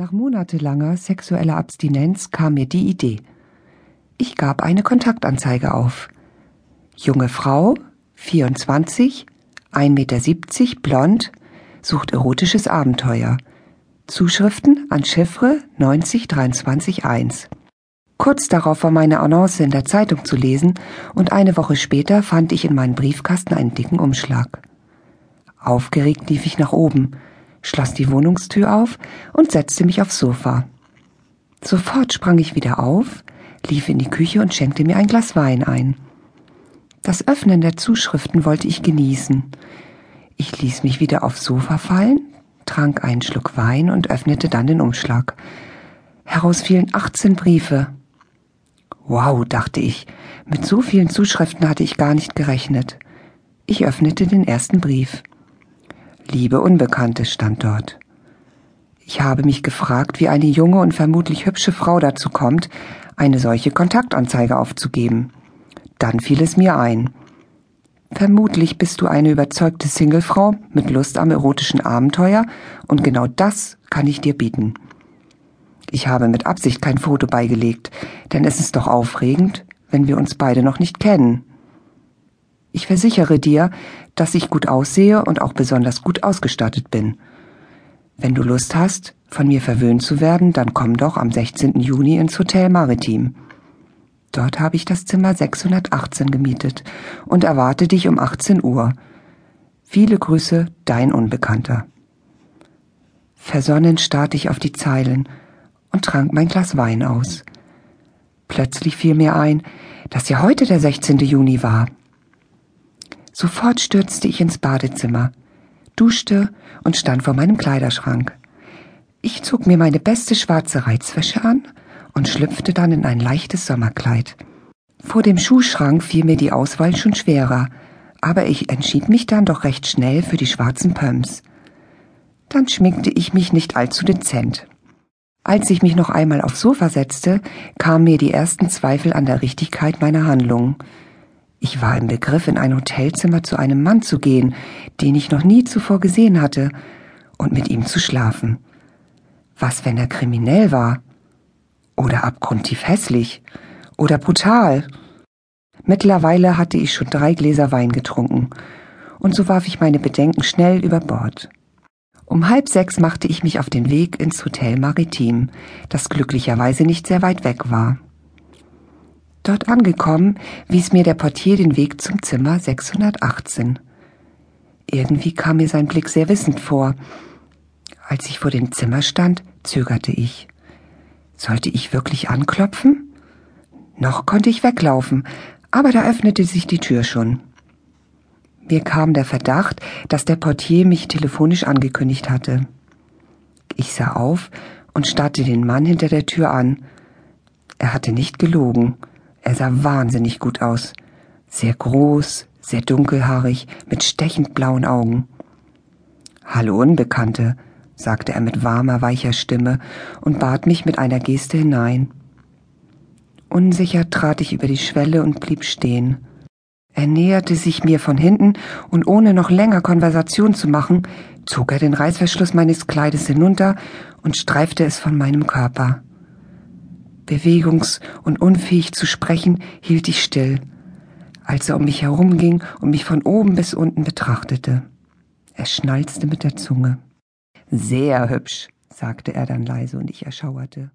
Nach monatelanger sexueller Abstinenz kam mir die Idee. Ich gab eine Kontaktanzeige auf. Junge Frau, 24, 1,70 Meter, blond, sucht erotisches Abenteuer. Zuschriften an Chiffre 90231. Kurz darauf war meine Annonce in der Zeitung zu lesen und eine Woche später fand ich in meinem Briefkasten einen dicken Umschlag. Aufgeregt lief ich nach oben schloss die Wohnungstür auf und setzte mich aufs Sofa. Sofort sprang ich wieder auf, lief in die Küche und schenkte mir ein Glas Wein ein. Das Öffnen der Zuschriften wollte ich genießen. Ich ließ mich wieder aufs Sofa fallen, trank einen Schluck Wein und öffnete dann den Umschlag. Heraus fielen 18 Briefe. Wow, dachte ich, mit so vielen Zuschriften hatte ich gar nicht gerechnet. Ich öffnete den ersten Brief. Liebe Unbekannte stand dort. Ich habe mich gefragt, wie eine junge und vermutlich hübsche Frau dazu kommt, eine solche Kontaktanzeige aufzugeben. Dann fiel es mir ein. Vermutlich bist du eine überzeugte Singlefrau mit Lust am erotischen Abenteuer und genau das kann ich dir bieten. Ich habe mit Absicht kein Foto beigelegt, denn es ist doch aufregend, wenn wir uns beide noch nicht kennen. Ich versichere dir, dass ich gut aussehe und auch besonders gut ausgestattet bin. Wenn du Lust hast, von mir verwöhnt zu werden, dann komm doch am 16. Juni ins Hotel Maritim. Dort habe ich das Zimmer 618 gemietet und erwarte dich um 18 Uhr. Viele Grüße, dein Unbekannter. Versonnen starrte ich auf die Zeilen und trank mein Glas Wein aus. Plötzlich fiel mir ein, dass ja heute der 16. Juni war. Sofort stürzte ich ins Badezimmer, duschte und stand vor meinem Kleiderschrank. Ich zog mir meine beste schwarze Reizwäsche an und schlüpfte dann in ein leichtes Sommerkleid. Vor dem Schuhschrank fiel mir die Auswahl schon schwerer, aber ich entschied mich dann doch recht schnell für die schwarzen Pumps. Dann schminkte ich mich nicht allzu dezent. Als ich mich noch einmal aufs Sofa setzte, kamen mir die ersten Zweifel an der Richtigkeit meiner Handlungen. Ich war im Begriff, in ein Hotelzimmer zu einem Mann zu gehen, den ich noch nie zuvor gesehen hatte, und mit ihm zu schlafen. Was, wenn er kriminell war? Oder abgrundtief hässlich? Oder brutal? Mittlerweile hatte ich schon drei Gläser Wein getrunken, und so warf ich meine Bedenken schnell über Bord. Um halb sechs machte ich mich auf den Weg ins Hotel Maritim, das glücklicherweise nicht sehr weit weg war. Dort angekommen, wies mir der Portier den Weg zum Zimmer 618. Irgendwie kam mir sein Blick sehr wissend vor. Als ich vor dem Zimmer stand, zögerte ich. Sollte ich wirklich anklopfen? Noch konnte ich weglaufen, aber da öffnete sich die Tür schon. Mir kam der Verdacht, dass der Portier mich telefonisch angekündigt hatte. Ich sah auf und starrte den Mann hinter der Tür an. Er hatte nicht gelogen. Er sah wahnsinnig gut aus. Sehr groß, sehr dunkelhaarig, mit stechend blauen Augen. Hallo Unbekannte, sagte er mit warmer, weicher Stimme und bat mich mit einer Geste hinein. Unsicher trat ich über die Schwelle und blieb stehen. Er näherte sich mir von hinten und ohne noch länger Konversation zu machen, zog er den Reißverschluss meines Kleides hinunter und streifte es von meinem Körper. Bewegungs- und unfähig zu sprechen, hielt ich still, als er um mich herumging und mich von oben bis unten betrachtete. Er schnalzte mit der Zunge. Sehr hübsch, sagte er dann leise und ich erschauerte.